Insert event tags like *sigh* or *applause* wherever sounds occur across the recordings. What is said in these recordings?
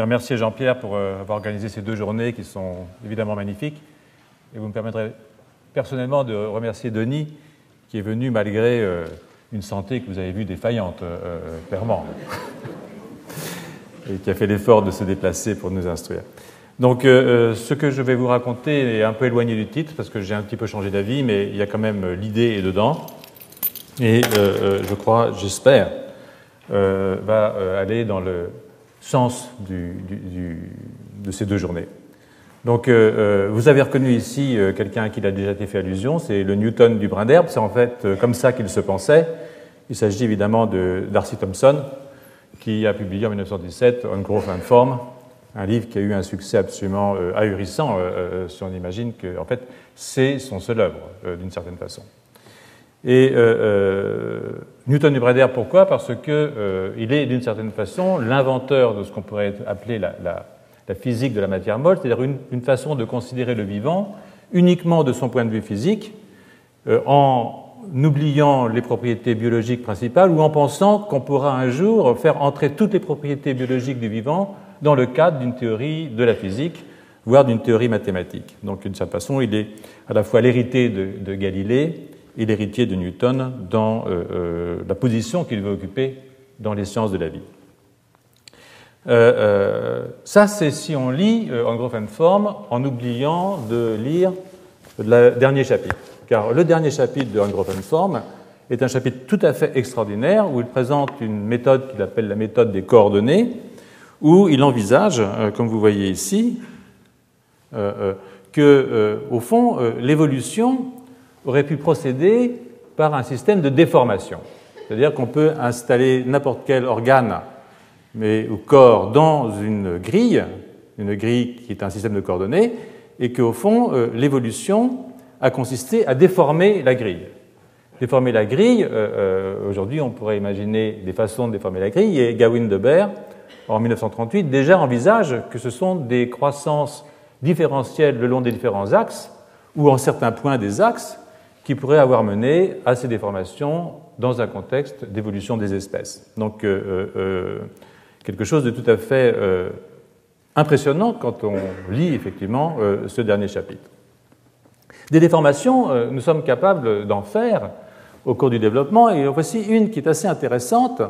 remercier Jean-Pierre pour avoir organisé ces deux journées qui sont évidemment magnifiques. Et vous me permettrez personnellement de remercier Denis qui est venu malgré une santé que vous avez vue défaillante, clairement, *laughs* et qui a fait l'effort de se déplacer pour nous instruire. Donc, euh, euh, ce que je vais vous raconter est un peu éloigné du titre parce que j'ai un petit peu changé d'avis, mais il y a quand même l'idée dedans. Et euh, je crois, j'espère, va aller dans le sens de ces deux journées. Donc, vous avez reconnu ici quelqu'un à qui il a déjà été fait allusion, c'est le Newton du brin d'herbe. C'est en fait comme ça qu'il se pensait. Il s'agit évidemment de Darcy Thompson, qui a publié en 1917 On Growth and Form, un livre qui a eu un succès absolument euh, ahurissant, euh, euh, si on imagine que en fait, c'est son seul œuvre, d'une certaine façon. Et Newton du Breder, pourquoi? Parce qu'il est, d'une certaine façon, l'inventeur de ce qu'on pourrait appeler la, physique de la matière molle, c'est-à-dire une, façon de considérer le vivant uniquement de son point de vue physique, en oubliant les propriétés biologiques principales ou en pensant qu'on pourra un jour faire entrer toutes les propriétés biologiques du vivant dans le cadre d'une théorie de la physique, voire d'une théorie mathématique. Donc, d'une certaine façon, il est à la fois l'héritier de, Galilée et l'héritier de Newton dans euh, euh, la position qu'il veut occuper dans les sciences de la vie. Euh, ça, c'est si on lit en Growth and Form en oubliant de lire le dernier chapitre. Car le dernier chapitre de and Form est un chapitre tout à fait extraordinaire où il présente une méthode qu'il appelle la méthode des coordonnées, où il envisage, comme vous voyez ici, euh, que, au fond, l'évolution aurait pu procéder par un système de déformation. C'est-à-dire qu'on peut installer n'importe quel organe mais, ou corps dans une grille, une grille qui est un système de coordonnées, et qu'au fond, l'évolution a consisté à déformer la grille. Déformer la grille, aujourd'hui on pourrait imaginer des façons de déformer la grille, et Gawin Deber en 1938, déjà envisage que ce sont des croissances différentielles le long des différents axes, ou en certains points des axes, qui pourraient avoir mené à ces déformations dans un contexte d'évolution des espèces. Donc, euh, euh, euh, quelque chose de tout à fait impressionnant quand on lit effectivement ce dernier chapitre. Des déformations, nous sommes capables d'en faire au cours du développement, et voici une qui est assez intéressante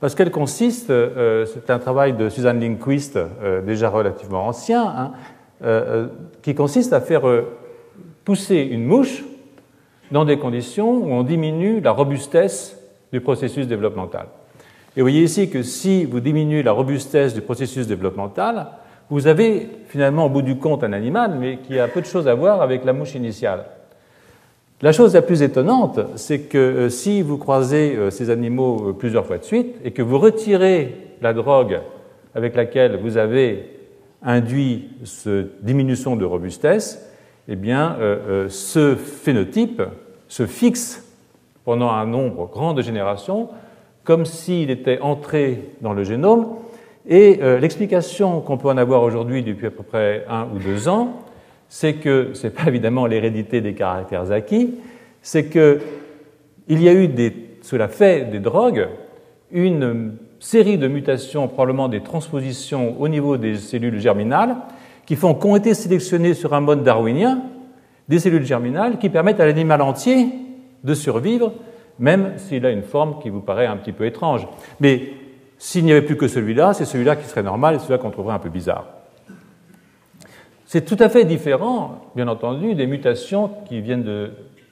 parce qu'elle consiste, euh, c'est un travail de Suzanne Lindquist, euh, déjà relativement ancien, hein, euh, qui consiste à faire pousser une mouche dans des conditions où on diminue la robustesse du processus développemental. Et vous voyez ici que si vous diminuez la robustesse du processus développemental, vous avez finalement au bout du compte un animal, mais qui a peu de choses à voir avec la mouche initiale. La chose la plus étonnante, c'est que euh, si vous croisez euh, ces animaux euh, plusieurs fois de suite et que vous retirez la drogue avec laquelle vous avez induit cette diminution de robustesse, eh bien, ce phénotype se fixe pendant un nombre grand de générations, comme s'il était entré dans le génome. Et l'explication qu'on peut en avoir aujourd'hui depuis à peu près un ou deux ans, c'est que ce n'est pas évidemment l'hérédité des caractères acquis, c'est qu'il y a eu, sous la fait des drogues, une série de mutations, probablement des transpositions au niveau des cellules germinales, qui font qu'ont été sélectionnées sur un mode darwinien des cellules germinales qui permettent à l'animal entier de survivre, même s'il a une forme qui vous paraît un petit peu étrange. Mais s'il n'y avait plus que celui-là, c'est celui-là qui serait normal et celui-là qu'on trouverait un peu bizarre. C'est tout à fait différent, bien entendu, des mutations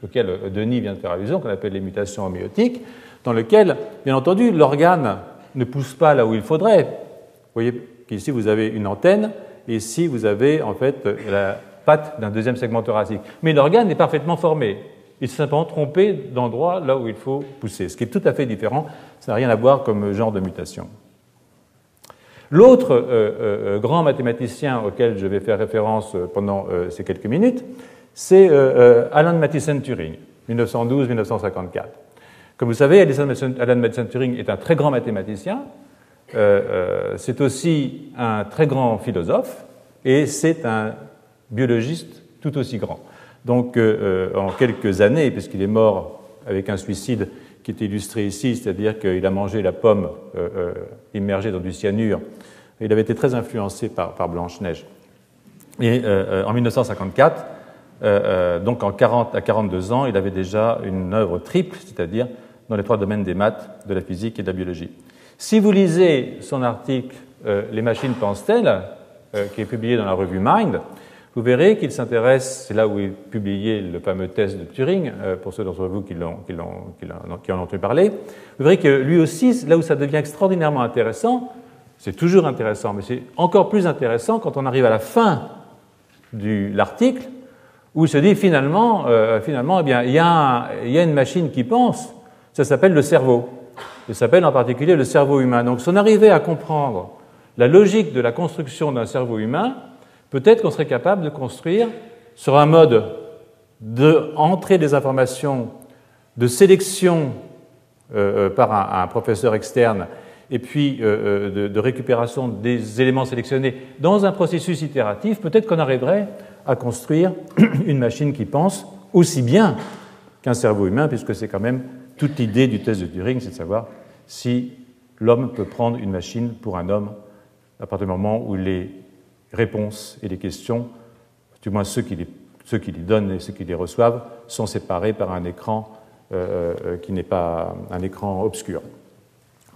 auxquelles Denis vient de faire allusion, qu'on appelle les mutations homéotiques, dans lesquelles, bien entendu, l'organe ne pousse pas là où il faudrait. Vous voyez qu'ici vous avez une antenne, et ici vous avez en fait la patte d'un deuxième segment thoracique. Mais l'organe est parfaitement formé. Il s'est simplement trompé d'endroit là où il faut pousser, ce qui est tout à fait différent. Ça n'a rien à voir comme genre de mutation. L'autre euh, euh, euh, grand mathématicien auquel je vais faire référence pendant ces quelques minutes, c'est Alan Matheson Turing, 1912-1954. Comme vous savez, Alan Matheson Turing est un très grand mathématicien, c'est aussi un très grand philosophe, et c'est un biologiste tout aussi grand. Donc, en quelques années, puisqu'il est mort avec un suicide qui est illustré ici, c'est-à-dire qu'il a mangé la pomme euh, euh, immergée dans du cyanure Il avait été très influencé par, Blanche-Neige. Et en 1954, donc en 40 à 42 ans, il avait déjà une œuvre triple, c'est-à-dire dans les trois domaines des maths, de la physique et de la biologie. Si vous lisez son article Les machines pensent-elles, qui est publié dans la revue Mind, vous verrez qu'il s'intéresse, c'est là où est publié le fameux test de Turing, euh, pour ceux d'entre vous qui, l'ont, qui, qui, en ont entendu parler, vous verrez que lui aussi, là où ça devient extraordinairement intéressant, c'est toujours intéressant, mais c'est encore plus intéressant quand on arrive à la fin de l'article, où il se dit finalement, euh, finalement eh bien, il, y a il y a une machine qui pense, ça s'appelle le cerveau. Ça s'appelle en particulier le cerveau humain. Donc si on arrivait à comprendre la logique de la construction d'un cerveau humain, peut-être qu'on serait capable de construire sur un mode d'entrée des informations, de sélection euh, euh, par un, professeur externe, et puis euh, de, récupération des éléments sélectionnés dans un processus itératif, peut-être qu'on arriverait à construire *clears throat* une machine qui pense aussi bien qu'un cerveau humain, puisque c'est quand même toute l'idée du test de Turing, c'est de savoir si l'homme peut prendre une machine pour un homme à partir du moment où les réponses et les questions, du moins ceux qui les, ceux qui les donnent et ceux qui les reçoivent, sont séparés par un écran euh, euh, qui n'est pas un écran obscur,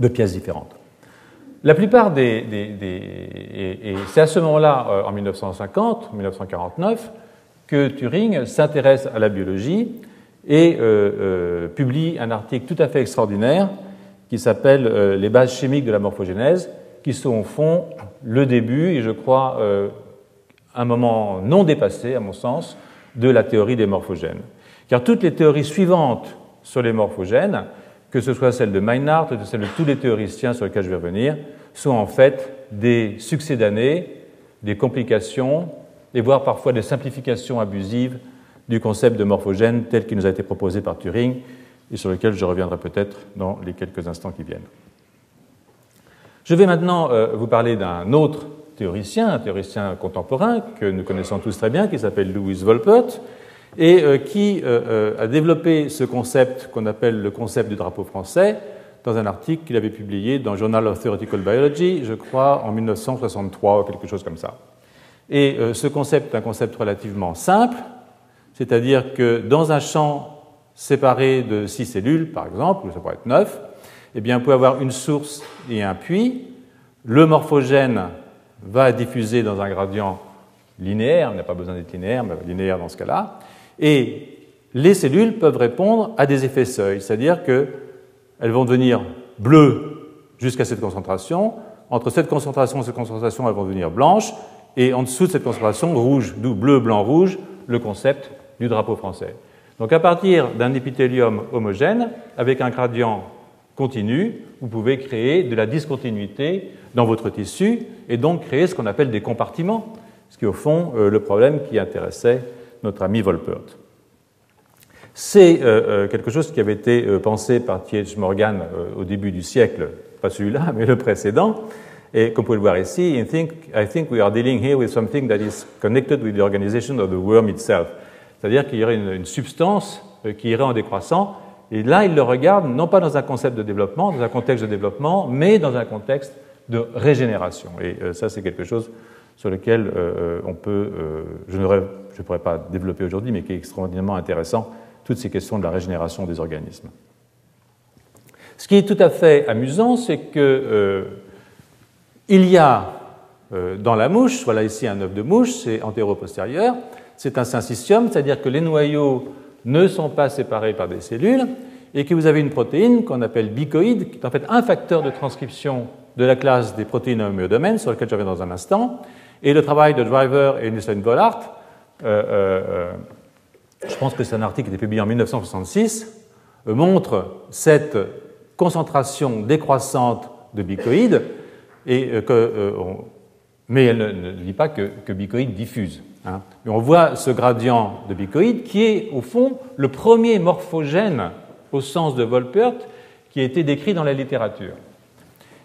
de pièces différentes. La plupart des. et, c'est à ce moment-là, euh, en 1950, 1949, que Turing s'intéresse à la biologie et publie un article tout à fait extraordinaire qui s'appelle Les bases chimiques de la morphogénèse, qui sont au fond le début, et je crois euh, un moment non dépassé, à mon sens, de la théorie des morphogènes. Car toutes les théories suivantes sur les morphogènes, que ce soit celle de Meinhardt ou celle de tous les théoriciens sur lesquels je vais revenir, sont en fait des succès d'années, des complications, et voire parfois des simplifications abusives du concept de morphogène tel qu'il nous a été proposé par Turing et sur lequel je reviendrai peut-être dans les quelques instants qui viennent. Je vais maintenant euh, vous parler d'un autre théoricien, un théoricien contemporain que nous connaissons tous très bien, qui s'appelle Louis Volpert, et euh, qui euh, a développé ce concept qu'on appelle le concept du drapeau français dans un article qu'il avait publié dans Journal of Theoretical Biology, je crois, en 1963 ou quelque chose comme ça. Et ce concept est un concept relativement simple, c'est-à-dire que dans un champ séparé de six cellules, par exemple, ou ça pourrait être neuf, eh bien, on peut avoir une source et un puits. Le morphogène va diffuser dans un gradient linéaire, on n'a pas besoin d'être linéaire, mais linéaire dans ce cas-là. Et les cellules peuvent répondre à des effets seuil, c'est-à-dire qu'elles vont devenir bleues jusqu'à cette concentration. Entre cette concentration et cette concentration, elles vont devenir blanches. Et en dessous de cette concentration, rouge, d'où bleu, blanc, rouge, le concept du drapeau français. Donc à partir d'un épithélium homogène, avec un gradient continue, vous pouvez créer de la discontinuité dans votre tissu et donc créer ce qu'on appelle des compartiments, ce qui est au fond euh, le problème qui intéressait notre ami Volpert. C'est euh, euh, quelque chose qui avait été pensé par T.H. Morgan au début du siècle, pas celui-là, *laughs* mais le précédent. Et comme vous pouvez le voir ici, I think, I think we are dealing here with something that is connected with the organization of the worm itself. C'est-à-dire qu'il y aurait une, une substance qui irait en décroissant et là, il le regarde non pas dans un concept de développement, dans un contexte de développement, mais dans un contexte de régénération. Et euh, ça, c'est quelque chose sur lequel euh, on peut, euh, je ne pourrais pas développer aujourd'hui, mais qui est extraordinairement intéressant, toutes ces questions de la régénération des organismes. Ce qui est tout à fait amusant, c'est que il y a dans la mouche, voilà ici un œuf de mouche, c'est antéro-postérieur, c'est un syncytium, c'est-à-dire que les noyaux ne sont pas séparés par des cellules et que vous avez une protéine qu'on appelle bicoïde, qui est en fait un facteur de transcription de la classe des protéines homéodomaines, sur lequel je reviens dans un instant. Et le travail de Driver et Nielsen Bollard, euh, euh, euh, je pense que c'est un article qui a été publié en 1966, montre cette concentration décroissante de bicoïdes, et que, mais elle ne, dit pas que, que bicoïde diffuse. Hein. on voit ce gradient de bicoïde qui est au fond le premier morphogène au sens de Volpert qui a été décrit dans la littérature.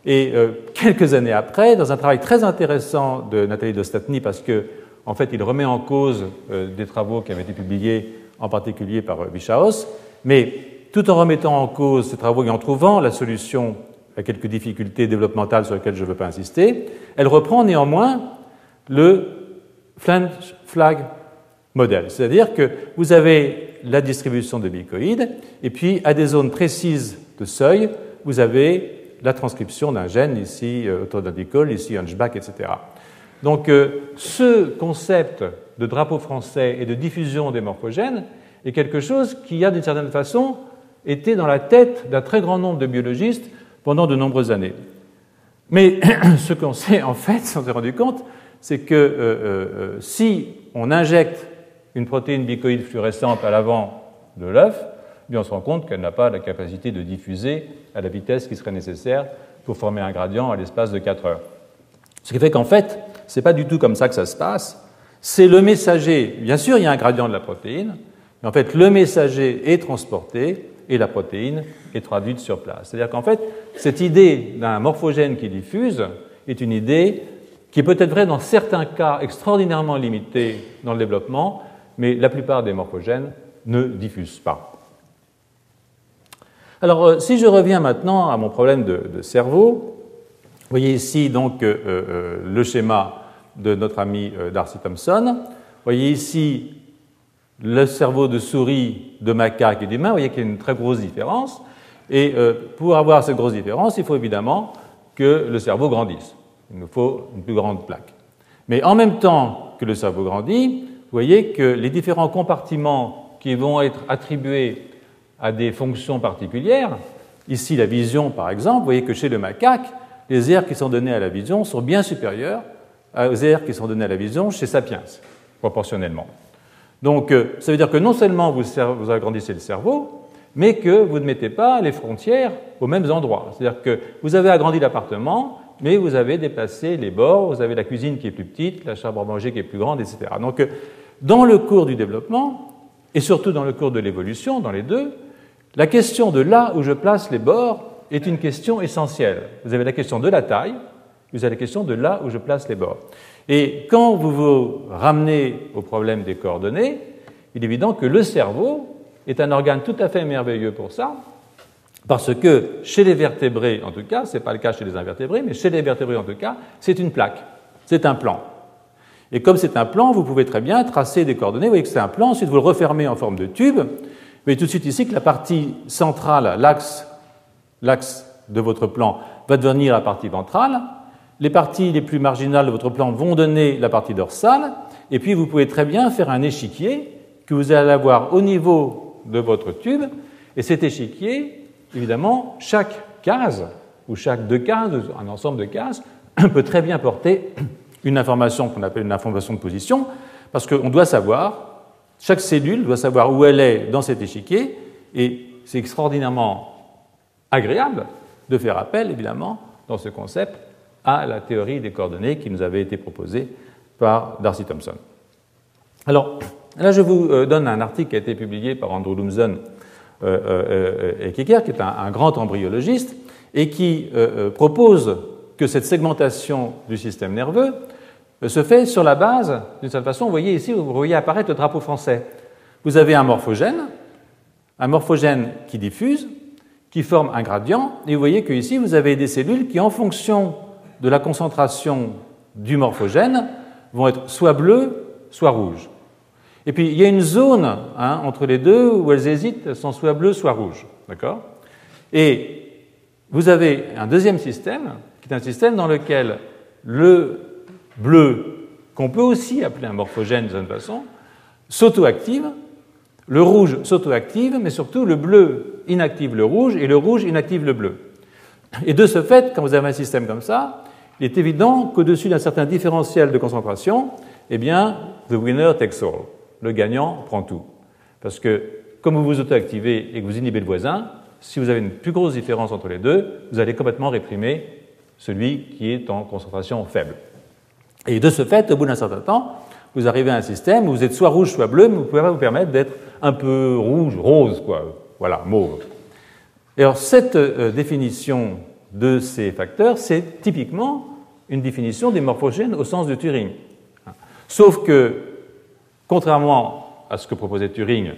Et euh, quelques années après, dans un travail très intéressant de Nathalie Dostatny, parce que en fait, il remet en cause euh, des travaux qui avaient été publiés en particulier par Bichaos, mais tout en remettant en cause ces travaux et en trouvant la solution à quelques difficultés développementales sur lesquelles je ne veux pas insister, elle reprend néanmoins le flag modèle. C'est-à-dire que vous avez la distribution de bicoïdes, et puis à des zones précises de seuil, vous avez la transcription d'un gène, ici euh, autodendicol, ici hunchback, etc. Donc euh, ce concept de drapeau français et de diffusion des morphogènes est quelque chose qui a d'une certaine façon été dans la tête d'un très grand nombre de biologistes pendant de nombreuses années. Mais *coughs* ce qu'on sait en fait, *laughs* on s'est rendu compte, c'est que euh, si on injecte une protéine bicoïde fluorescente à l'avant de l'œuf, on se rend compte qu'elle n'a pas la capacité de diffuser à la vitesse qui serait nécessaire pour former un gradient à l'espace de 4 heures. Ce qui fait qu'en fait, ce n'est pas du tout comme ça que ça se passe. C'est le messager, bien sûr, il y a un gradient de la protéine, mais en fait, le messager est transporté et la protéine est traduite sur place. C'est-à-dire qu'en fait, cette idée d'un morphogène qui diffuse est une idée qui peut être vraie dans certains cas extraordinairement limités dans le développement, mais la plupart des morphogènes ne diffusent pas. Alors, euh, si je reviens maintenant à mon problème de, cerveau, vous voyez ici donc euh, euh, le schéma de notre ami Darcy Thompson. Vous voyez ici le cerveau de souris, de macaque et d'humain. Vous voyez qu'il y a une très grosse différence. Et pour avoir cette grosse différence, il faut évidemment que le cerveau grandisse. Il nous faut une plus grande plaque. Mais en même temps que le cerveau grandit, vous voyez que les différents compartiments qui vont être attribués à des fonctions particulières. Ici, la vision, par exemple, vous voyez que chez le macaque, les aires qui sont données à la vision sont bien supérieures aux aires qui sont données à la vision chez Sapiens, proportionnellement. Donc, euh, ça veut dire que non seulement vous, vous agrandissez le cerveau, mais que vous ne mettez pas les frontières aux mêmes endroits. C'est-à-dire que vous avez agrandi l'appartement, mais vous avez déplacé les bords, vous avez la cuisine qui est plus petite, la chambre à manger qui est plus grande, etc. Donc, euh, dans le cours du développement, et surtout dans le cours de l'évolution, dans les deux, la question de là où je place les bords est une question essentielle. Vous avez la question de la taille, vous avez la question de là où je place les bords. Et quand vous vous ramenez au problème des coordonnées, il est évident que le cerveau est un organe tout à fait merveilleux pour ça, parce que chez les vertébrés, en tout cas, ce n'est pas le cas chez les invertébrés, mais chez les vertébrés, en tout cas, c'est une plaque, c'est un plan. Et comme c'est un plan, vous pouvez très bien tracer des coordonnées. Vous voyez que c'est un plan, ensuite vous le refermez en forme de tube, voyez tout de suite ici que la partie centrale, l'axe, de votre plan, va devenir la partie ventrale. Les parties les plus marginales de votre plan vont donner la partie dorsale. Et puis vous pouvez très bien faire un échiquier que vous allez avoir au niveau de votre tube. Et cet échiquier, évidemment, chaque case, ou chaque deux cases, un ensemble de cases, *clears throat* peut très bien porter *clears throat* une information qu'on appelle une information de position, parce qu'on doit savoir chaque cellule doit savoir où elle est dans cet échiquier, et c'est extraordinairement agréable de faire appel, évidemment, dans ce concept, à la théorie des coordonnées qui nous avait été proposée par Darcy Thompson. Alors, là, je vous euh, donne un article qui a été publié par Andrew Lumsden euh, euh, et Kicker, qui est un, grand embryologiste, et qui propose que cette segmentation du système nerveux se fait sur la base, d'une certaine façon, vous voyez ici, vous voyez apparaître le drapeau français. Vous avez un morphogène, un morphogène qui diffuse, qui forme un gradient, et vous voyez que ici, vous avez des cellules qui, en fonction de la concentration du morphogène, vont être soit bleues, soit rouges. Et puis, il y a une zone hein, entre les deux où elles hésitent, sont soit bleues, soit rouges. D'accord? Et vous avez un deuxième système, qui est un système dans lequel le bleu, qu'on peut aussi appeler un morphogène de cette façon, s'auto-active, le rouge s'auto-active, mais surtout le bleu inactive le rouge et le rouge inactive le bleu. Et de ce fait, quand vous avez un système comme ça, il est évident qu'au-dessus d'un certain différentiel de concentration, eh bien, the winner takes all. Le gagnant prend tout. Parce que, comme vous vous auto-activez et que vous inhibez le voisin, si vous avez une plus grosse différence entre les deux, vous allez complètement réprimer celui qui est en concentration faible. Et de ce fait, au bout d'un certain temps, vous arrivez à un système où vous êtes soit rouge, soit bleu, mais vous ne pouvez pas vous permettre d'être un peu rouge, rose, quoi. Voilà, mauve. Et alors, cette euh, définition de ces facteurs, c'est typiquement une définition des morphogènes au sens de Turing. Sauf que, contrairement à ce que proposait Turing,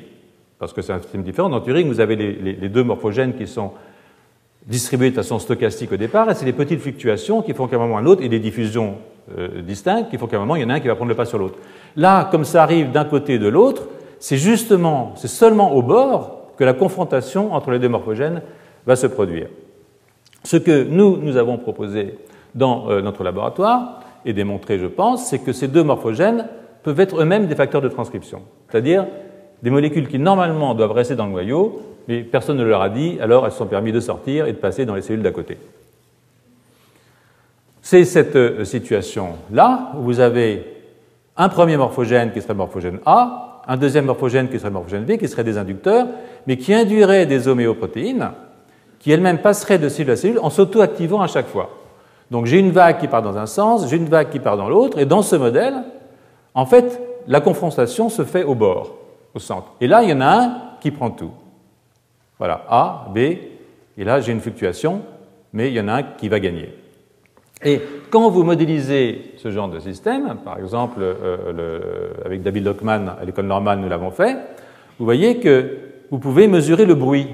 parce que c'est un système différent, dans Turing, vous avez les, deux morphogènes qui sont distribuées de façon stochastique au départ, et c'est les petites fluctuations qui font qu'à un moment ou à un autre, et des diffusions euh, distinctes qui font qu'à un moment, il y en a un qui va prendre le pas sur l'autre. Là, comme ça arrive d'un côté et de l'autre, c'est justement, c'est seulement au bord que la confrontation entre les deux morphogènes va se produire. Ce que nous, nous avons proposé dans euh, notre laboratoire, et démontré, je pense, c'est que ces deux morphogènes peuvent être eux-mêmes des facteurs de transcription, c'est-à-dire des molécules qui normalement doivent rester dans le noyau, mais personne ne leur a dit, alors elles se sont permis de sortir et de passer dans les cellules d'à côté. C'est cette euh, situation-là où vous avez un premier morphogène qui serait morphogène A, un deuxième morphogène qui serait morphogène B, qui serait des inducteurs, mais qui induirait des homéoprotéines, qui elles-mêmes passeraient de cellule à cellule en s'auto-activant à chaque fois. Donc j'ai une vague qui part dans un sens, j'ai une vague qui part dans l'autre, et dans ce modèle, en fait, la confrontation se fait au bord, au centre. Et là, il y en a un qui prend tout. Voilà, A, B, et là j'ai une fluctuation, mais il y en a un qui va gagner. Et quand vous modélisez ce genre de système, par exemple euh, avec David Lockman à l'école normale, nous l'avons fait, vous voyez que vous pouvez mesurer le bruit.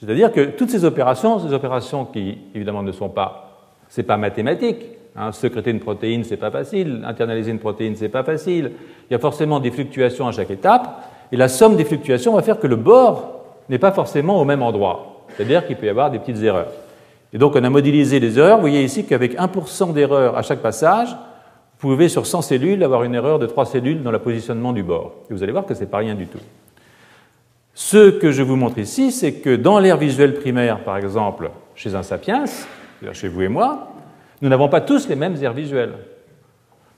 C'est-à-dire que toutes ces opérations, ces opérations qui évidemment ne sont pas, c'est pas mathématique. Hein, secréter une protéine, c'est pas facile. Internaliser une protéine, c'est pas facile. Il y a forcément des fluctuations à chaque étape, et la somme des fluctuations va faire que le bord n'est pas forcément au même endroit. C'est-à-dire qu'il peut y avoir des petites erreurs. Et donc on a modélisé les erreurs. Vous voyez ici qu'avec 1% d'erreur à chaque passage, vous pouvez sur 100 cellules avoir une erreur de 3 cellules dans le positionnement du bord. Et vous allez voir que ce n'est pas rien du tout. Ce que je vous montre ici, c'est que dans l'air visuel primaire, par exemple, chez un sapiens, chez vous et moi, nous n'avons pas tous les mêmes aires visuelles.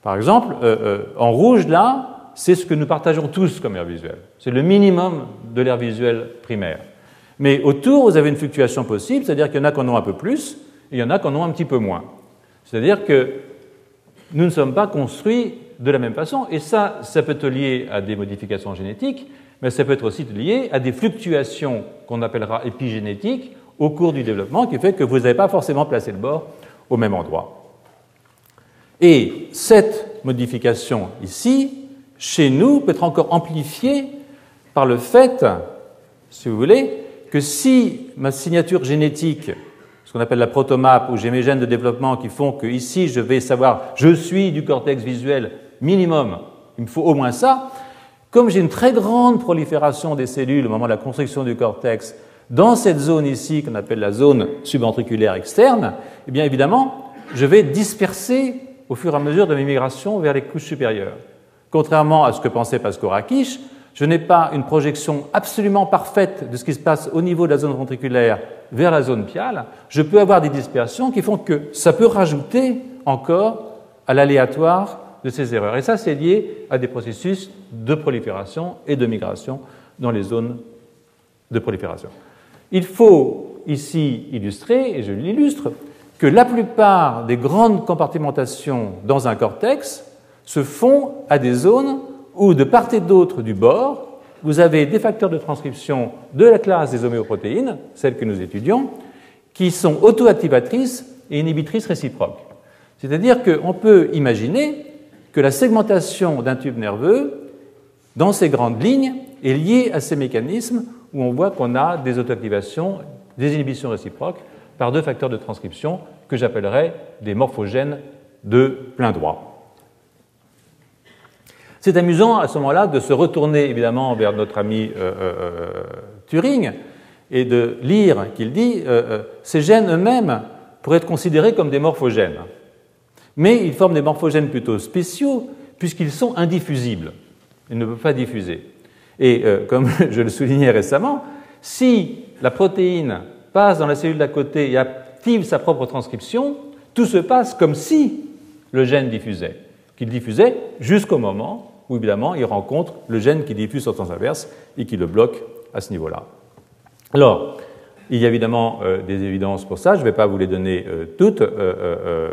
Par exemple, euh, euh, en rouge, là, c'est ce que nous partageons tous comme air visuel. C'est le minimum de l'air visuel primaire. Mais autour, vous avez une fluctuation possible, c'est-à-dire qu'il y en a qui en ont un peu plus, et il y en a qui en ont un petit peu moins. C'est-à-dire que nous ne sommes pas construits de la même façon, et ça, ça peut être lié à des modifications génétiques, mais ça peut être aussi lié à des fluctuations qu'on appellera épigénétiques au cours du développement, qui fait que vous n'avez pas forcément placé le bord au même endroit. Et cette modification ici, chez nous, peut être encore amplifiée par le fait, si vous voulez, que si ma signature génétique, ce qu'on appelle la protomap, où j'ai mes gènes de développement qui font que ici je vais savoir je suis du cortex visuel minimum, il me faut au moins ça, comme j'ai une très grande prolifération des cellules au moment de la construction du cortex dans cette zone ici qu'on appelle la zone subventriculaire externe, eh bien évidemment, je vais disperser au fur et à mesure de mes migrations vers les couches supérieures. Contrairement à ce que pensait Pascal Rakic, je n'ai pas une projection absolument parfaite de ce qui se passe au niveau de la zone ventriculaire vers la zone piale, je peux avoir des dispersions qui font que ça peut rajouter encore à l'aléatoire de ces erreurs. Et ça, c'est lié à des processus de prolifération et de migration dans les zones de prolifération. Il faut ici illustrer, et je l'illustre, que la plupart des grandes compartimentations dans un cortex se font à des zones où de part et d'autre du bord, vous avez des facteurs de transcription de la classe des homéoprotéines, celles que nous étudions, qui sont auto-activatrices et inhibitrices réciproques. C'est-à-dire qu'on peut imaginer que la segmentation d'un tube nerveux, dans ces grandes lignes, est liée à ces mécanismes où on voit qu'on a des auto-activations, des inhibitions réciproques par deux facteurs de transcription que j'appellerais des morphogènes de plein droit. C'est amusant à ce moment-là de se retourner évidemment vers notre ami euh, euh, euh, Turing et de lire qu'il dit ces gènes eux-mêmes pourraient être considérés comme des morphogènes. Mais ils forment des morphogènes plutôt spéciaux puisqu'ils sont indiffusibles. Ils ne peuvent pas diffuser. Et comme *laughs* je le soulignais récemment, si la protéine passe dans la cellule d'à côté et active sa propre transcription, tout se passe comme si le gène diffusait, qu'il diffusait jusqu'au moment où évidemment il rencontre le gène qui diffuse sur sens inverse et qui le bloque à ce niveau-là. Alors, il y a évidemment euh, des évidences pour ça, je ne vais pas vous les donner euh, toutes, euh,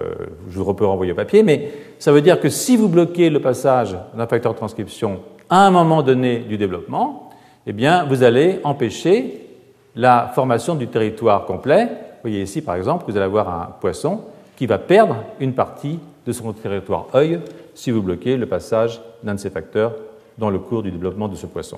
je vous peux renvoyer au papier, mais ça veut dire que si vous bloquez le passage d'un facteur de transcription à un moment donné du développement, eh bien, vous allez empêcher la formation du territoire complet. Vous voyez ici, par exemple, vous allez avoir un poisson qui va perdre une partie de son territoire œil si vous bloquez le passage d'un de ces facteurs dans le cours du développement de ce poisson.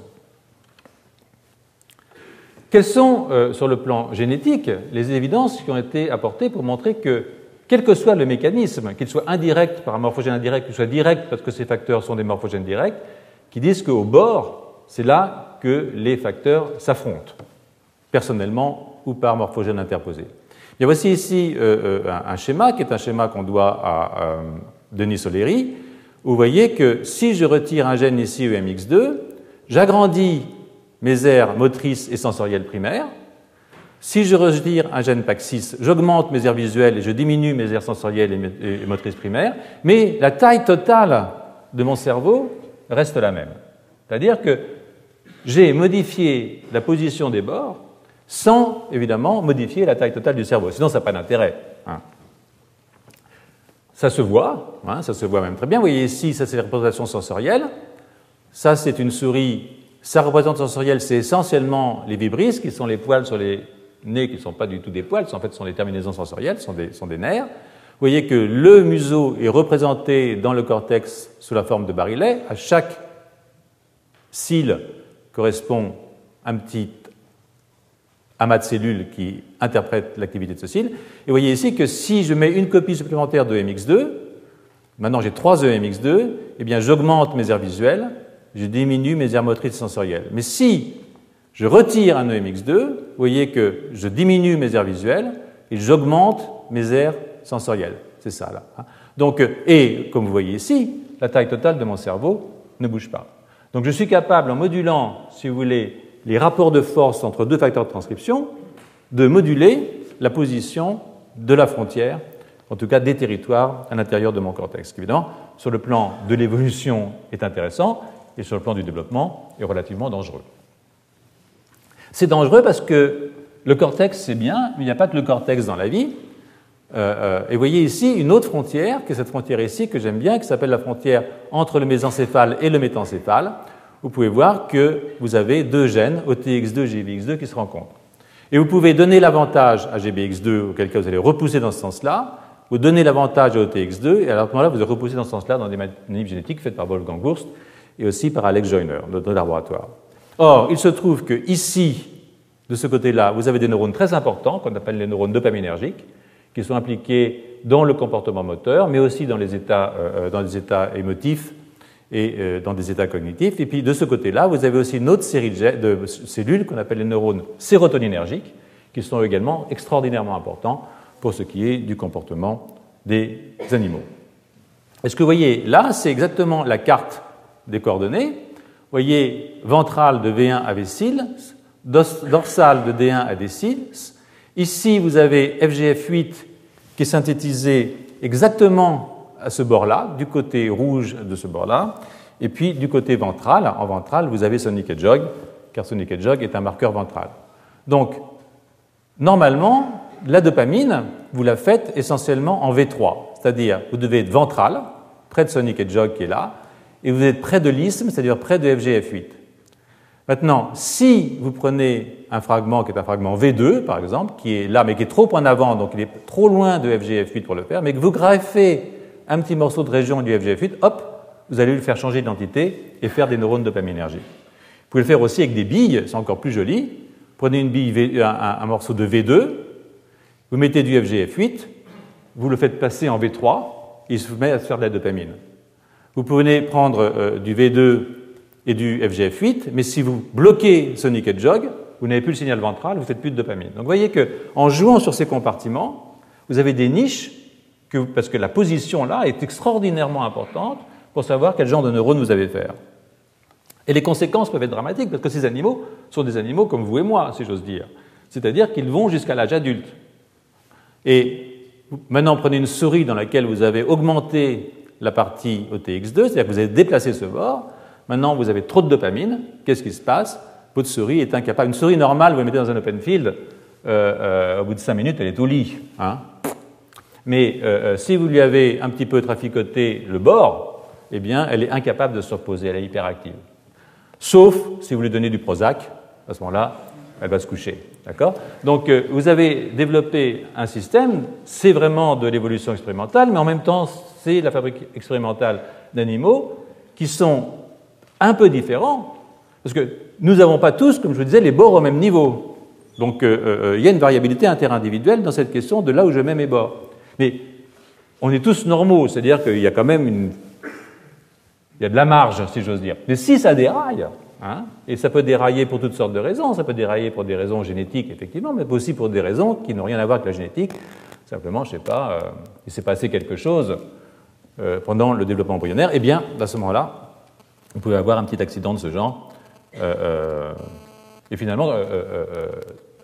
quelles sont, euh, sur le plan génétique, les évidences qui ont été apportées pour montrer que, quel que soit le mécanisme, qu'il soit indirect par un morphogène indirect, qu'il soit direct parce que ces facteurs sont des morphogènes directs, qui disent qu'au bord, c'est là que les facteurs s'affrontent, personnellement ou par morphogène interposé. Voici ici euh, euh, un, schéma qui est un schéma qu'on doit à Denis Soleri, vous voyez que si je retire un gène ici EMX2, j'agrandis mes aires motrices et sensorielles primaires. Si je retire un gène PAX6, j'augmente mes aires visuelles et je diminue mes aires sensorielles et motrices primaires, mais la taille totale de mon cerveau reste la même. C'est-à-dire que j'ai modifié la position des bords sans, évidemment, modifier la taille totale du cerveau. Sinon, ça n'a pas d'intérêt. Hein. Ça se voit, hein, ça se voit même très bien. Vous voyez ici, ça c'est la représentation sensorielle. Ça, c'est une souris sa représentation sensorielle, c'est essentiellement les vibrisses, qui sont les poils sur les nez, qui ne sont pas du tout des poils, en fait sont des terminaisons sensorielles, des, sont des nerfs. Vous voyez que le museau est représenté dans le cortex sous la forme de barillet. À chaque cil correspond un petit amas de cellules qui interprète l'activité de ce cil. Et vous voyez ici que si je mets une copie supplémentaire de MX2, maintenant j'ai trois EMX2, eh bien j'augmente mes aires visuelles, je diminue mes aires motrices sensorielles. Mais si je retire un EMX2, vous voyez que je diminue mes aires visuelles et j'augmente mes aires sensorielles. C'est ça là. Hein. Donc, euh, et comme vous voyez ici, la taille totale de mon cerveau ne bouge pas. Donc je suis capable, en modulant, si vous voulez, les rapports de force entre deux facteurs de transcription, de moduler la position de la frontière, en tout cas des territoires à l'intérieur de mon cortex. Évidemment, sur le plan de l'évolution est intéressant, et sur le plan du développement est relativement dangereux. C'est dangereux parce que le cortex, c'est bien, mais il n'y a pas que le cortex dans la vie. Euh, euh, et vous voyez ici une autre frontière, qui est cette frontière ici, que j'aime bien, qui s'appelle la frontière entre le mésencéphale et le métencéphale. Vous pouvez voir que vous avez deux gènes, OTX2 GBX2, qui se rencontrent. Et vous pouvez donner l'avantage à GBX2, auquel cas vous allez repousser dans ce sens-là, ou donner l'avantage à OTX2, et à ce moment-là, vous repousser dans ce sens-là dans des manips génétiques faites par Wolfgang Wurst, et aussi par Alex Joyner, notre laboratoire. Or, il se trouve que ici, de ce côté-là, vous avez des neurones très importants, qu'on appelle les neurones dopaminergiques, qui sont impliqués dans le comportement moteur, mais aussi dans les états, euh, dans les états émotifs et euh, dans des états cognitifs. Et puis de ce côté-là, vous avez aussi une autre série de, cellules qu'on appelle les neurones sérotoninergiques, qui sont également extraordinairement importants pour ce qui est du comportement des animaux. est ce que vous voyez là, c'est exactement la carte des coordonnées. Vous voyez, ventrale de V1 à V6, dorsale de D1 à D6. Ici, vous avez FGF8 qui est synthétisé exactement à ce bord-là, du côté rouge de ce bord-là. Et puis, du côté ventral, en ventral, vous avez Sonic Jog, car Sonic Jog est un marqueur ventral. Donc, normalement, la dopamine, vous la faites essentiellement en V3, c'est-à-dire vous devez être ventral, près de Sonic Jog qui est là, et vous êtes près de l'isthme, c'est-à-dire près de FGF8. Maintenant, si vous prenez un fragment qui est un fragment V2, par exemple, qui est là, mais qui est trop en avant, donc il est trop loin de FGF8 pour le faire, mais que vous greffez un petit morceau de région du FGF8, hop, vous allez le faire changer d'identité et faire des neurones dopaminergiques. Vous pouvez le faire aussi avec des billes, c'est encore plus joli. Prenez une bille, un, un, morceau de V2, vous mettez du FGF8, vous le faites passer en V3, et il se met à se faire de la dopamine. Vous pouvez prendre euh, du V2 et du FGF8, mais si vous bloquez Sonic et Jog, vous n'avez plus le signal ventral, vous ne faites plus de dopamine. Donc vous voyez qu'en jouant sur ces compartiments, vous avez des niches, parce que la position là est extraordinairement importante pour savoir quel genre de neurones vous avez faire. Et les conséquences peuvent être dramatiques, parce que ces animaux sont des animaux comme vous et moi, si j'ose dire. C'est-à-dire qu'ils vont jusqu'à l'âge adulte. Et maintenant, prenez une souris dans laquelle vous avez augmenté la partie OTX2, c'est-à-dire que vous avez déplacé ce bord. Maintenant, vous avez trop de dopamine. Qu'est-ce qui se passe? Votre souris est incapable. Une souris normale, vous la mettez dans un open field, euh, euh, au bout de 5 minutes, elle est au lit. Hein. Mais euh, si vous lui avez un petit peu traficoté le bord, eh bien, elle est incapable de se reposer, elle est hyperactive. Sauf si vous lui donnez du Prozac, à ce moment-là, elle va se coucher. D'accord? Donc, vous avez développé un système, c'est vraiment de l'évolution expérimentale, mais en même temps, c'est la fabrique expérimentale d'animaux qui sont un peu différents, parce que nous n'avons pas tous, comme je vous disais, les bords au même niveau. Donc il y a une variabilité interindividuelle dans cette question de là où je mets mes bords. Mais on est tous normaux, c'est-à-dire qu'il y a quand même une... Il y a de la marge, si j'ose dire. Mais si ça déraille, hein, et ça peut dérailler pour toutes sortes de raisons, ça peut dérailler pour des raisons génétiques, effectivement, mais aussi pour des raisons qui n'ont rien à voir avec la génétique. Simplement, je ne sais pas, euh, il s'est passé quelque chose euh, pendant le développement embryonnaire, eh bien, à ce moment-là, vous pouvez avoir un petit accident de ce genre. Euh, et finalement,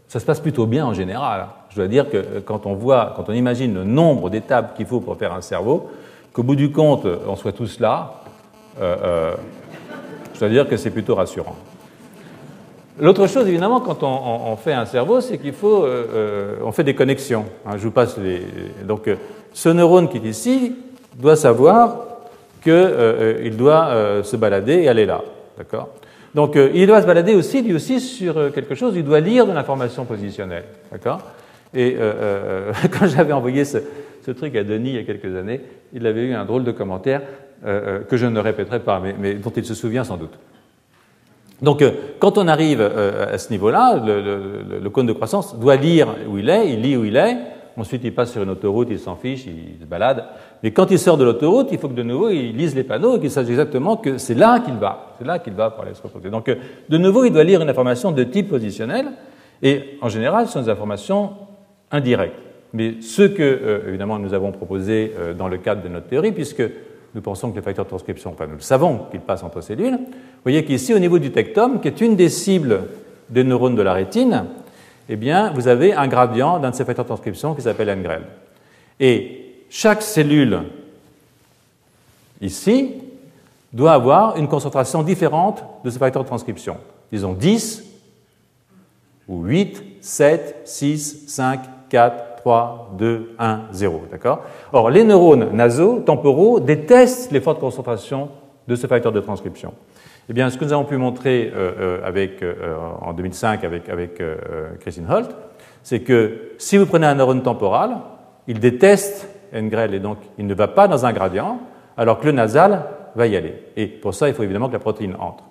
ça se passe plutôt bien en général. Je dois dire que quand on voit, quand on imagine le nombre d'étapes qu'il faut pour faire un cerveau, qu'au bout du compte, on soit tous là, je dois dire que c'est plutôt rassurant. L'autre chose, évidemment, quand on, fait un cerveau, c'est qu'il faut, on fait des connexions. Hein, je vous passe les. Donc, ce neurone qui est ici, doit savoir qu'il euh, euh, doit euh, se balader et aller là. D'accord? Donc il doit se balader aussi, lui aussi, sur quelque chose, il doit lire de l'information positionnelle. D'accord? Et *laughs* quand j'avais envoyé ce, truc à Denis il y a quelques années, il avait eu un drôle de commentaire que je ne répéterai pas, mais, dont il se souvient sans doute. Donc, quand on arrive à ce niveau-là, le, le, cône de croissance doit lire où il est, il lit où il est, ensuite il passe sur une autoroute, il s'en fiche, il se balade, mais quand il sort de l'autoroute, il faut que de nouveau il lise les panneaux et qu'il sache exactement que c'est là qu'il va. C'est là qu'il va pour aller se reposer. Donc, euh, de nouveau, il doit lire une information de type positionnel et en général, ce sont des informations indirectes. Mais ce que, euh, évidemment, nous avons proposé euh, dans le cadre de notre théorie, puisque nous pensons que les facteurs de transcription, enfin, nous le savons qu'ils passent entre cellules, vous voyez qu'ici, au niveau du tectome, qui est une des cibles des neurones de la rétine, eh bien, vous avez un gradient d'un de ces facteurs de transcription qui s'appelle NGREL. Et chaque cellule ici doit avoir une concentration différente de ce facteur de transcription. Disons 10 ou 8, 7, 6, 5, 4, 3, 2, 1, 0. D'accord? Or, les neurones nasaux, temporaux, détestent les fortes concentrations de ce facteur de transcription. Eh bien, ce que nous avons pu montrer euh, euh, euh, en 2005 avec, avec Christine Holt, c'est que si vous prenez un neurone temporal, il déteste Ngrel, et donc il ne va pas dans un gradient, alors que le nasal va y aller. Et pour ça, il faut évidemment que la protéine entre.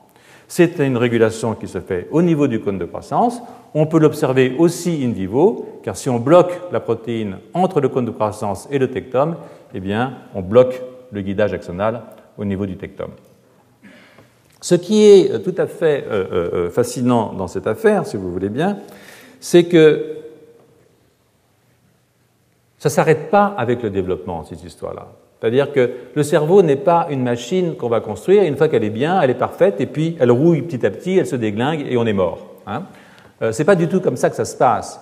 C'est une régulation qui se fait au niveau du cône de croissance. On peut l'observer aussi in vivo, car si on bloque la protéine entre le cône de croissance et le tectome, eh bien, on bloque le guidage axonal au niveau du tectome. Ce qui est tout à fait euh, euh, euh, fascinant dans cette affaire, si vous voulez bien, c'est que ça ne s'arrête pas avec le développement, cette histoire-là. C'est-à-dire que le cerveau n'est pas une machine qu'on va construire, une fois qu'elle est bien, elle est parfaite, et puis elle rouille petit à petit, elle se déglingue, et on est mort. Hein euh, Ce n'est pas du tout comme ça que ça se passe.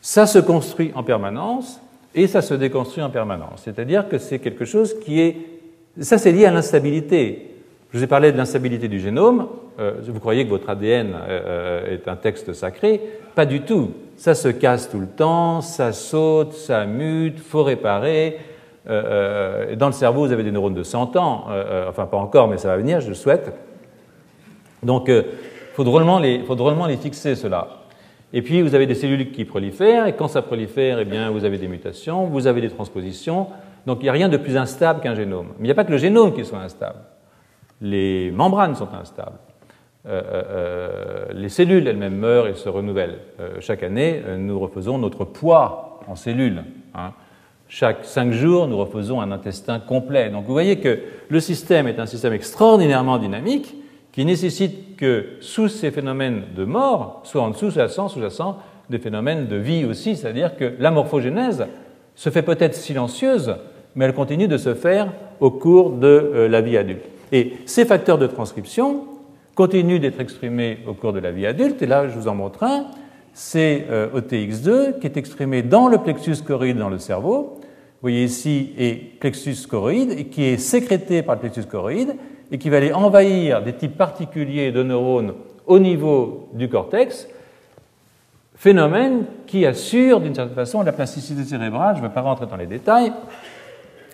Ça se construit en permanence, et ça se déconstruit en permanence. C'est-à-dire que c'est quelque chose qui est... Ça, c'est lié à l'instabilité. Je vous ai parlé de l'instabilité du génome. Euh, vous croyez que votre ADN euh, est un texte sacré Pas du tout ça se casse tout le temps, ça saute, ça mute, faut réparer. Euh, euh, dans le cerveau, vous avez des neurones de 100 ans, euh, enfin pas encore, mais ça va venir, je le souhaite. Donc, il faut drôlement les, faut drôlement les fixer, cela. Et puis, vous avez des cellules qui prolifèrent, et quand ça prolifère, eh bien, vous avez des mutations, vous avez des transpositions. Donc, il n'y a rien de plus instable qu'un génome. Mais il n'y a pas que le génome qui soit instable. Les membranes sont instables. Euh, euh, euh, les cellules elles-mêmes meurent et se renouvellent. chaque année, nous refaisons notre poids en cellules. Hein. Chaque cinq jours, nous refaisons un intestin complet. Donc vous voyez que le système est un système extraordinairement dynamique qui nécessite que sous ces phénomènes de mort, soit en dessous, sous-jacent, sous-jacent, des phénomènes de vie aussi, c'est-à-dire que la morphogénèse se fait peut-être silencieuse, mais elle continue de se faire au cours de la vie adulte. Et ces facteurs de transcription, continue d'être exprimé au cours de la vie adulte. Et là, je vous en montre un. C'est euh, OTX2 qui est exprimé dans le plexus choroïde dans le cerveau. Vous voyez ici, et plexus choroïde, qui est sécrété par le plexus choroïde et qui va aller envahir des types particuliers de neurones au niveau du cortex, phénomène qui assure d'une certaine façon la plasticité cérébrale. Je ne vais pas rentrer dans les détails,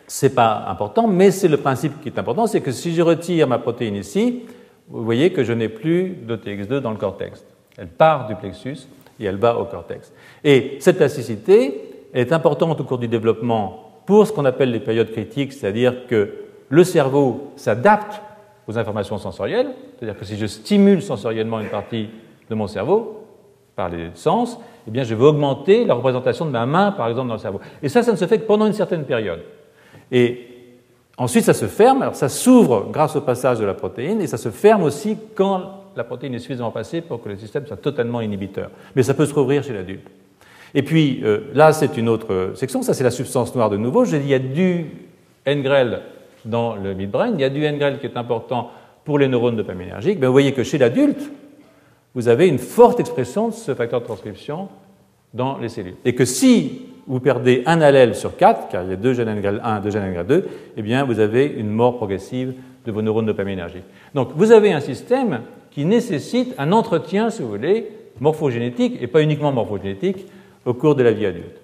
c'est pas important, mais c'est le principe qui est important, c'est que si je retire ma protéine ici, vous voyez que je n'ai plus d'OTX2 dans le cortex. Elle part du plexus et elle va au cortex. Et cette plasticité est importante au cours du développement pour ce qu'on appelle les périodes critiques, c'est-à-dire que le cerveau s'adapte aux informations sensorielles, c'est-à-dire que si je stimule sensoriellement une partie de mon cerveau, par les sens, eh bien, je vais augmenter la représentation de ma main, par exemple, dans le cerveau. Et ça, ça ne se fait que pendant une certaine période. Et ensuite, ça se ferme. Alors, ça s'ouvre grâce au passage de la protéine, et ça se ferme aussi quand la protéine est suffisamment passée pour que le système soit totalement inhibiteur. Mais ça peut se rouvrir chez l'adulte. Et puis, euh, là, c'est une autre section. Ça, c'est la substance noire de nouveau. J'ai dit, il y a du NGREL dans le midbrain. Il y a du NGREL qui est important pour les neurones dopaminergiques. Mais vous voyez que chez l'adulte, vous avez une forte expression de ce facteur de transcription dans les cellules. Et que si vous perdez un allèle sur quatre, car il y a deux gènes NGREL 1 deux gènes NGREL 2, eh bien, vous avez une mort progressive de vos neurones dopaminergiques. Donc, vous avez un système qui nécessite un entretien, si vous voulez, morphogénétique, et pas uniquement morphogénétique, au cours de la vie adulte.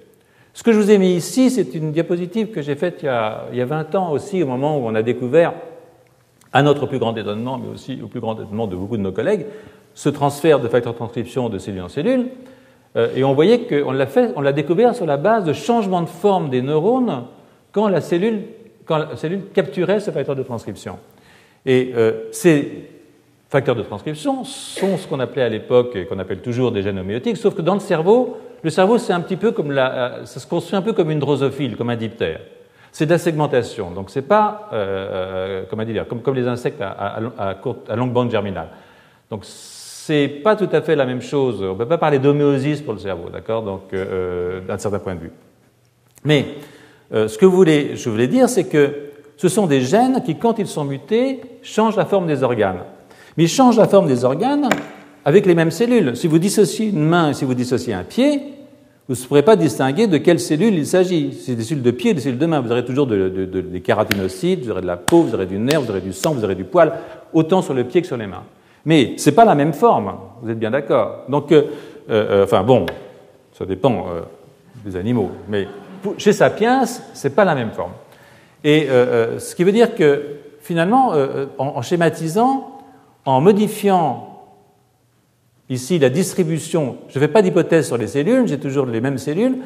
Ce que je vous ai mis ici, c'est une diapositive que j'ai faite il y, a, il y, a, 20 ans aussi, au moment où on a découvert, à notre plus grand étonnement, mais aussi au plus grand étonnement de beaucoup de nos collègues, ce transfert de facteurs de transcription de cellule en cellule. Euh, et on voyait qu'on l'a fait, on l'a découvert sur la base de changements de forme des neurones quand la cellule, quand la cellule capturait ce facteur de transcription. Et euh, ces facteurs de transcription sont ce qu'on appelait à l'époque, et qu'on appelle toujours des gènes homéotiques, sauf que dans le cerveau, le cerveau, c'est un petit peu comme la, euh, ça se construit un peu comme une drosophile, comme un diptère. C'est de la segmentation, donc c'est pas, euh, comment dire, comme, comme les insectes à, à, à, longue bande germinale. Donc c'est pas tout à fait la même chose. On ne peut pas parler d'homéosis pour le cerveau, d'accord? Donc, euh, euh, d'un certain point de vue. Mais euh, ce que je voulais dire, c'est que ce sont des gènes qui, quand ils sont mutés, changent la forme des organes. Mais ils changent la forme des organes avec les mêmes cellules. Si vous dissociez une main et si vous dissociez un pied, vous ne pourrez pas distinguer de quelles cellules il s'agit. C'est des cellules de pied des cellules de main, vous aurez toujours des kératinocytes, vous aurez de la peau, vous aurez du nerf, vous aurez du sang, vous aurez du poil, autant sur le pied que sur les mains. Mais ce n'est pas la même forme, vous êtes bien d'accord. Donc, euh, euh, enfin bon, ça dépend euh, des animaux, mais chez Sapiens, ce n'est pas la même forme. Et ce qui veut dire que finalement, en, schématisant, en modifiant ici la distribution, je ne fais pas d'hypothèse sur les cellules, j'ai toujours les mêmes cellules,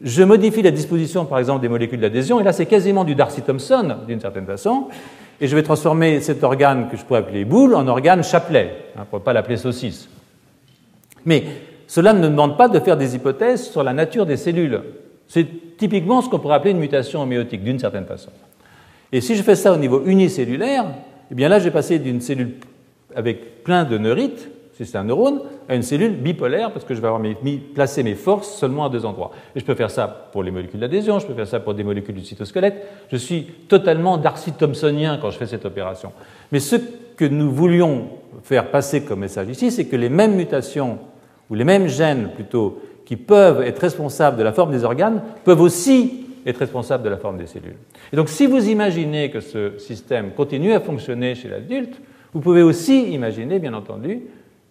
je modifie la disposition par exemple des molécules d'adhésion, et là c'est quasiment du Darcy-Thompson d'une certaine façon, et je vais transformer cet organe que je pourrais appeler boule en organe chapelet, hein, pour ne pas l'appeler saucisse. Mais cela ne demande pas de faire des hypothèses sur la nature des cellules. C'est typiquement ce qu'on pourrait appeler une mutation homéotique, d'une certaine façon. Et si je fais ça au niveau unicellulaire, eh bien là, je vais passer d'une cellule avec plein de neurites c'est un neurone, à une cellule bipolaire, parce que je vais avoir mis, placer mes forces seulement à deux endroits. Et je peux faire ça pour les molécules d'adhésion, je peux faire ça pour des molécules du cytosquelette. Je suis totalement Darcy-Thompsonien quand je fais cette opération. Mais ce que nous voulions faire passer comme message ici, c'est que les mêmes mutations, ou les mêmes gènes plutôt, qui peuvent être responsables de la forme des organes, peuvent aussi être responsables de la forme des cellules. Et donc si vous imaginez que ce système continue à fonctionner chez l'adulte, vous pouvez aussi imaginer, bien entendu,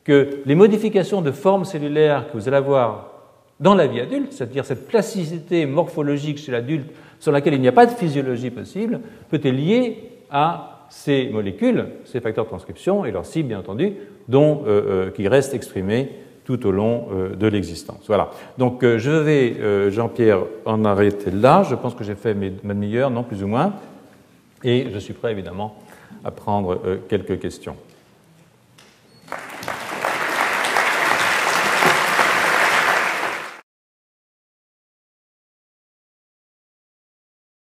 que les modifications de forme cellulaire que vous allez avoir dans la vie adulte, c'est-à-dire cette plasticité morphologique chez l'adulte sur laquelle il n'y a pas de physiologie possible, peut être liée à ces molécules, ces facteurs de transcription et leurs cibles, bien entendu, dont, euh, euh, qui restent exprimés tout au long euh, de l'existence. Voilà. Donc je vais, Jean-Pierre, en arrêter là. Je pense que j'ai fait mes, ma demi-heure, non plus ou moins. Et je suis prêt, évidemment, à prendre quelques questions.